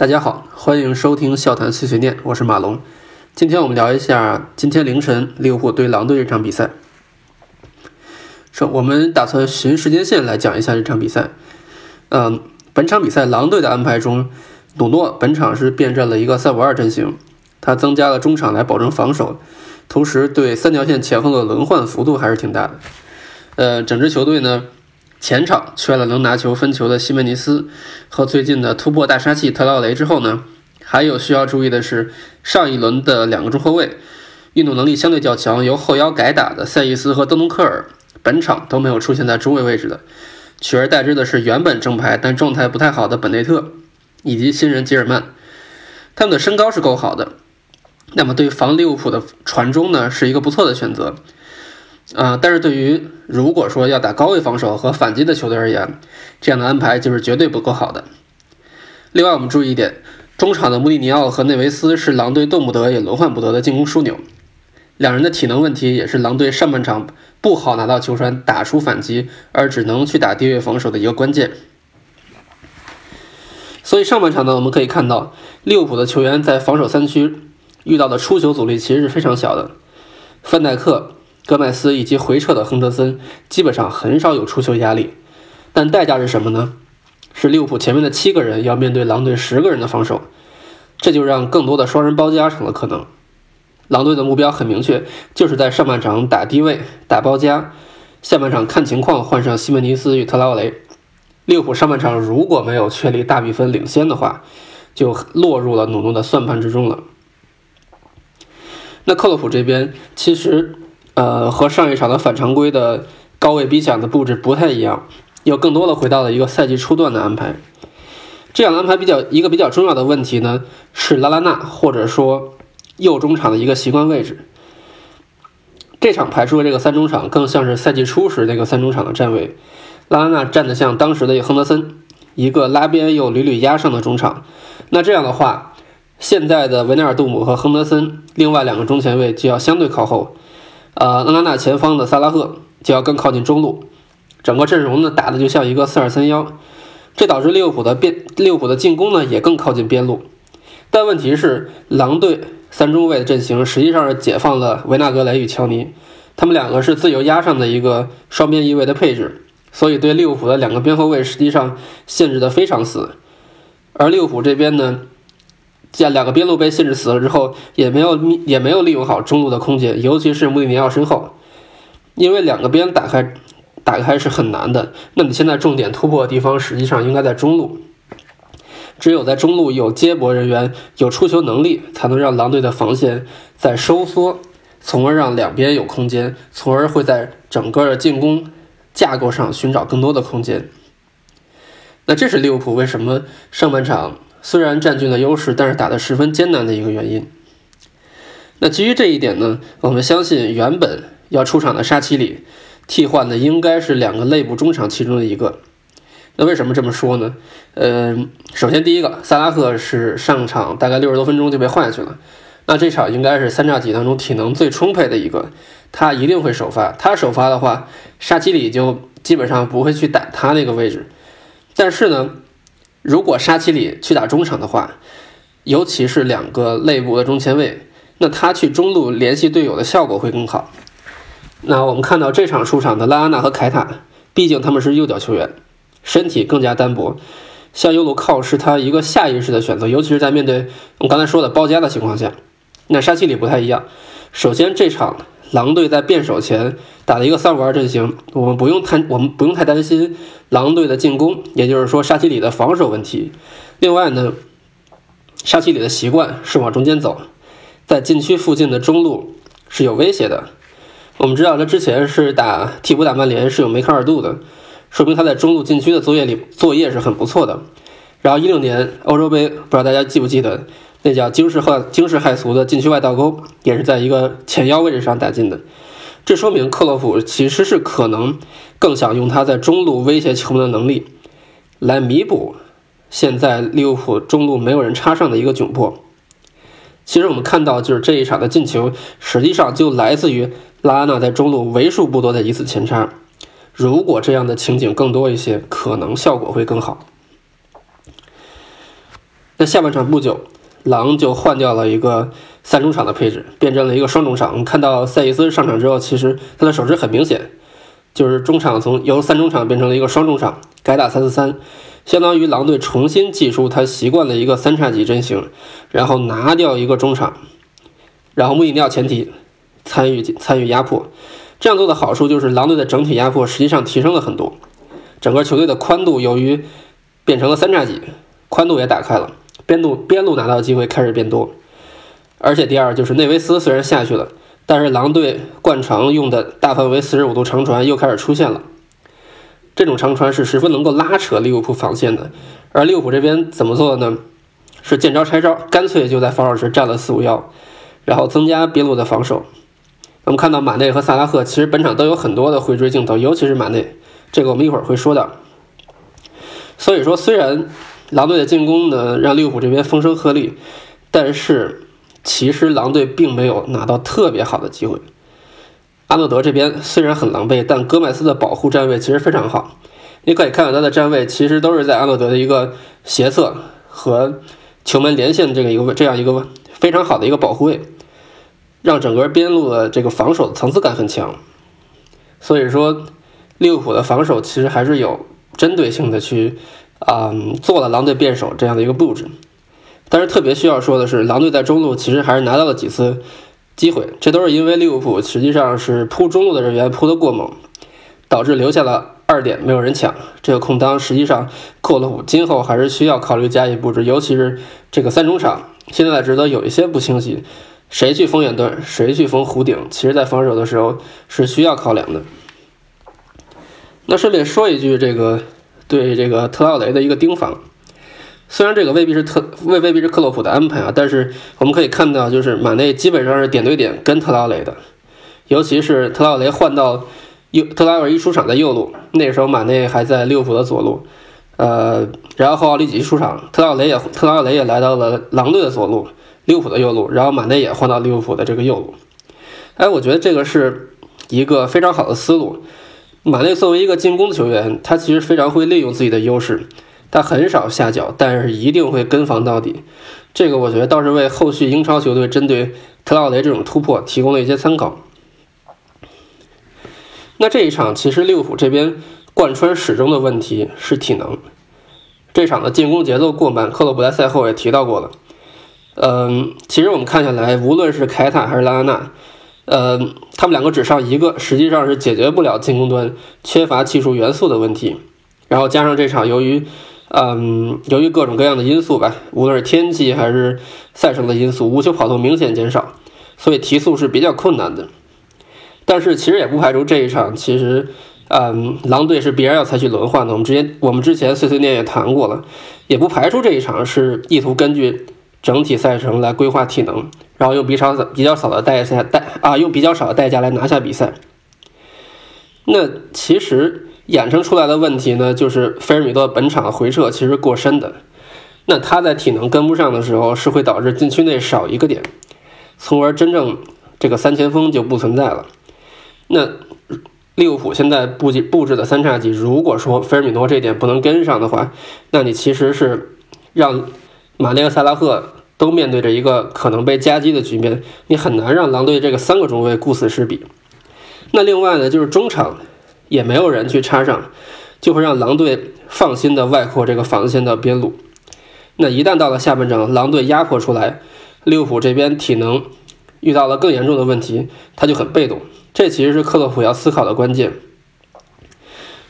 大家好，欢迎收听笑谈碎碎念，我是马龙。今天我们聊一下今天凌晨利物浦对狼队这场比赛。说我们打算循时间线来讲一下这场比赛。嗯，本场比赛狼队的安排中，努诺本场是变阵了一个三五二阵型，他增加了中场来保证防守，同时对三条线前锋的轮换幅度还是挺大的。呃，整支球队呢？前场缺了能拿球分球的西门尼斯和最近的突破大杀器特劳雷之后呢，还有需要注意的是，上一轮的两个中后卫运动能力相对较强，由后腰改打的塞伊斯和登东克尔，本场都没有出现在中卫位置的，取而代之的是原本正牌但状态不太好的本内特以及新人吉尔曼，他们的身高是够好的，那么对防利物浦的传中呢，是一个不错的选择。啊，但是对于如果说要打高位防守和反击的球队而言，这样的安排就是绝对不够好的。另外，我们注意一点，中场的穆里尼奥和内维斯是狼队动不得也轮换不得的进攻枢纽，两人的体能问题也是狼队上半场不好拿到球传打出反击，而只能去打低位防守的一个关键。所以上半场呢，我们可以看到利物浦的球员在防守三区遇到的出球阻力其实是非常小的，范戴克。戈麦斯以及回撤的亨德森基本上很少有出球压力，但代价是什么呢？是利物浦前面的七个人要面对狼队十个人的防守，这就让更多的双人包夹成了可能。狼队的目标很明确，就是在上半场打低位打包夹，下半场看情况换上西门尼斯与特劳雷。利物浦上半场如果没有确立大比分领先的话，就落入了努诺的算盘之中了。那克洛普这边其实。呃，和上一场的反常规的高位逼抢的布置不太一样，又更多的回到了一个赛季初段的安排。这样的安排比较一个比较重要的问题呢，是拉拉纳或者说右中场的一个习惯位置。这场排出的这个三中场更像是赛季初时那个三中场的站位，拉拉纳站得像当时的亨德森，一个拉边又屡屡压上的中场。那这样的话，现在的维纳尔杜姆和亨德森另外两个中前卫就要相对靠后。呃，拉拉纳前方的萨拉赫就要更靠近中路，整个阵容呢打的就像一个四二三幺，这导致利物浦的边利物浦的进攻呢也更靠近边路。但问题是，狼队三中卫的阵型实际上是解放了维纳格雷与乔尼，他们两个是自由压上的一个双边翼位的配置，所以对利物浦的两个边后卫实际上限制的非常死。而利物浦这边呢？见两个边路被限制死了之后，也没有也没有利用好中路的空间，尤其是穆里尼奥身后，因为两个边打开打开是很难的。那你现在重点突破的地方实际上应该在中路，只有在中路有接驳人员、有出球能力，才能让狼队的防线在收缩，从而让两边有空间，从而会在整个的进攻架构上寻找更多的空间。那这是利物浦为什么上半场？虽然占据了优势，但是打得十分艰难的一个原因。那基于这一点呢，我们相信原本要出场的沙奇里替换的应该是两个内部中场其中的一个。那为什么这么说呢？嗯，首先第一个，萨拉赫是上场大概六十多分钟就被换下去了，那这场应该是三叉戟当中体能最充沛的一个，他一定会首发。他首发的话，沙奇里就基本上不会去打他那个位置。但是呢？如果沙奇里去打中场的话，尤其是两个内部的中前卫，那他去中路联系队友的效果会更好。那我们看到这场出场的拉阿纳和凯塔，毕竟他们是右脚球员，身体更加单薄，向右路靠是他一个下意识的选择，尤其是在面对我刚才说的包夹的情况下。那沙奇里不太一样，首先这场。狼队在变手前打了一个三五二阵型，我们不用太我们不用太担心狼队的进攻，也就是说沙奇里的防守问题。另外呢，沙奇里的习惯是往中间走，在禁区附近的中路是有威胁的。我们知道他之前是打替补打曼联是有梅开二度的，说明他在中路禁区的作业里作业是很不错的。然后一六年欧洲杯，不知道大家记不记得？那叫惊世骇惊世骇俗的禁区外倒钩，也是在一个前腰位置上打进的。这说明克洛普其实是可能更想用他在中路威胁球门的能力，来弥补现在利物浦中路没有人插上的一个窘迫。其实我们看到，就是这一场的进球，实际上就来自于拉阿纳在中路为数不多的一次前插。如果这样的情景更多一些，可能效果会更好。那下半场不久，狼就换掉了一个三中场的配置，变成了一个双中场。我们看到塞伊斯上场之后，其实他的手势很明显，就是中场从由三中场变成了一个双中场，改打三四三，相当于狼队重新祭出他习惯的一个三叉戟阵型，然后拿掉一个中场，然后穆里尼奥前提参与参与压迫。这样做的好处就是狼队的整体压迫实际上提升了很多，整个球队的宽度由于变成了三叉戟，宽度也打开了，边路边路拿到的机会开始变多，而且第二就是内维斯虽然下去了，但是狼队惯常用的大范围四十五度长传又开始出现了，这种长传是十分能够拉扯利物浦防线的，而利物浦这边怎么做的呢？是见招拆招，干脆就在防守时站了四五幺，然后增加边路的防守。我们看到马内和萨拉赫其实本场都有很多的回追镜头，尤其是马内，这个我们一会儿会说到。所以说，虽然狼队的进攻呢让利物浦这边风声鹤唳，但是其实狼队并没有拿到特别好的机会。阿诺德这边虽然很狼狈，但戈麦斯的保护站位其实非常好。你可以看到他的站位其实都是在阿诺德的一个斜侧和球门连线这个一个这样一个非常好的一个保护位。让整个边路的这个防守的层次感很强，所以说利物浦的防守其实还是有针对性的去啊做了狼队变手这样的一个布置。但是特别需要说的是，狼队在中路其实还是拿到了几次机会，这都是因为利物浦实际上是扑中路的人员扑得过猛，导致留下了二点没有人抢这个空当。实际上克洛普今后还是需要考虑加以布置，尤其是这个三中场现在的职责有一些不清晰。谁去封远端，谁去封弧顶，其实在防守的时候是需要考量的。那顺便说一句，这个对这个特劳雷的一个盯防，虽然这个未必是特未未必是克洛普的安排啊，但是我们可以看到，就是马内基本上是点对点跟特劳雷的，尤其是特劳雷换到右，特劳雷一出场在右路，那时候马内还在利物浦的左路，呃，然后奥利吉出场，特劳雷也特劳雷也来到了狼队的左路。利物浦的右路，然后马内也换到利物浦的这个右路。哎，我觉得这个是一个非常好的思路。马内作为一个进攻的球员，他其实非常会利用自己的优势，他很少下脚，但是一定会跟防到底。这个我觉得倒是为后续英超球队针对特劳雷这种突破提供了一些参考。那这一场其实利物浦这边贯穿始终的问题是体能。这场的进攻节奏过慢，克洛普在赛后也提到过了。嗯，其实我们看下来，无论是凯塔还是拉拉纳，呃，他们两个只上一个，实际上是解决不了进攻端缺乏技术元素的问题。然后加上这场，由于，嗯，由于各种各样的因素吧，无论是天气还是赛程的因素，无球跑动明显减少，所以提速是比较困难的。但是其实也不排除这一场，其实，嗯，狼队是必然要采取轮换的。我们之前我们之前碎碎念也谈过了，也不排除这一场是意图根据。整体赛程来规划体能，然后用比较少、比较少的代价代啊，用比较少的代价来拿下比赛。那其实衍生出来的问题呢，就是菲尔米诺本场回撤其实过深的。那他在体能跟不上的时候，是会导致禁区内少一个点，从而真正这个三前锋就不存在了。那利物浦现在布置布置的三叉戟，如果说菲尔米诺这点不能跟上的话，那你其实是让。马内和萨拉赫都面对着一个可能被夹击的局面，你很难让狼队这个三个中卫顾此失彼。那另外呢，就是中场也没有人去插上，就会让狼队放心的外扩这个防线的边路。那一旦到了下半场，狼队压迫出来，利物浦这边体能遇到了更严重的问题，他就很被动。这其实是克洛普要思考的关键。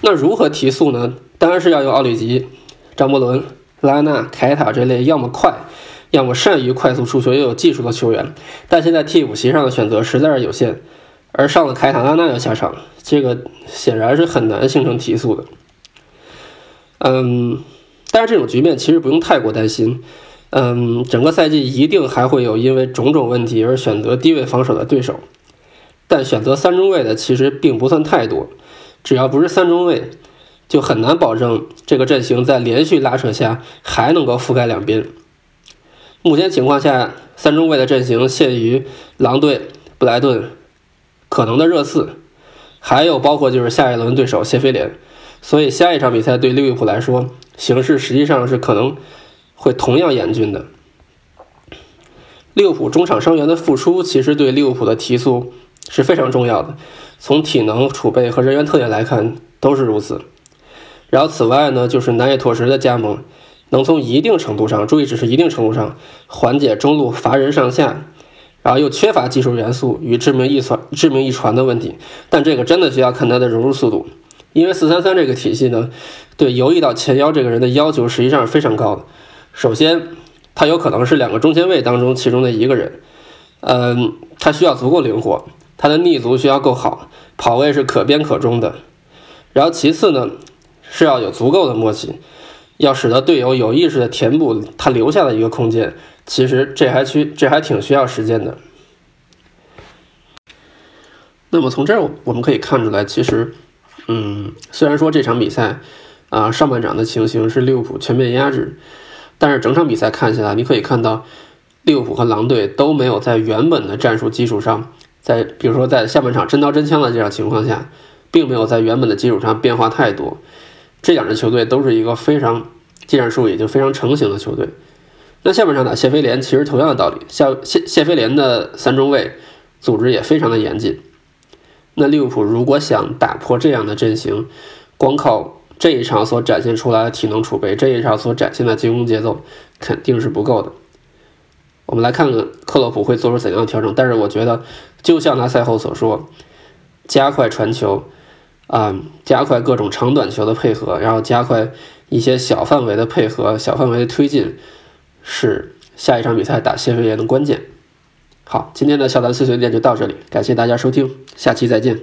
那如何提速呢？当然是要用奥里吉、张伯伦。拉纳、凯塔这类要么快，要么善于快速出球又有技术的球员，但现在替补席上的选择实在是有限，而上了凯塔、拉纳要下场，这个显然是很难形成提速的。嗯，但是这种局面其实不用太过担心。嗯，整个赛季一定还会有因为种种问题而选择低位防守的对手，但选择三中卫的其实并不算太多，只要不是三中卫。就很难保证这个阵型在连续拉扯下还能够覆盖两边。目前情况下，三中卫的阵型限于狼队、布莱顿可能的热刺，还有包括就是下一轮对手谢菲联。所以下一场比赛对利物浦来说，形势实际上是可能会同样严峻的。利物浦中场伤员的复出，其实对利物浦的提速是非常重要的。从体能储备和人员特点来看，都是如此。然后此外呢，就是南野拓实的加盟，能从一定程度上，注意只是一定程度上缓解中路乏人上下，然后又缺乏技术元素与致命一传致命一传的问题。但这个真的需要看他的融入速度，因为四三三这个体系呢，对游移到前腰这个人的要求实际上是非常高的。首先。他有可能是两个中前卫当中其中的一个人，嗯，他需要足够灵活，他的逆足需要够好，跑位是可边可中的。然后其次呢，是要有足够的默契，要使得队友有意识的填补他留下的一个空间。其实这还需这还挺需要时间的。那么从这儿我们可以看出来，其实，嗯，虽然说这场比赛啊上半场的情形是利物浦全面压制。但是整场比赛看下来，你可以看到，利物浦和狼队都没有在原本的战术基础上，在比如说在下半场真刀真枪的这样情况下，并没有在原本的基础上变化太多。这两支球队都是一个非常技战术已经非常成型的球队。那下半场打谢菲联其实同样的道理，谢谢谢菲联的三中卫组织也非常的严谨。那利物浦如果想打破这样的阵型，光靠这一场所展现出来的体能储备，这一场所展现的进攻节奏肯定是不够的。我们来看看克洛普会做出怎样的调整。但是我觉得，就像他赛后所说，加快传球，啊，加快各种长短球的配合，然后加快一些小范围的配合、小范围的推进，是下一场比赛打谢菲联的关键。好，今天的小谈碎碎念就到这里，感谢大家收听，下期再见。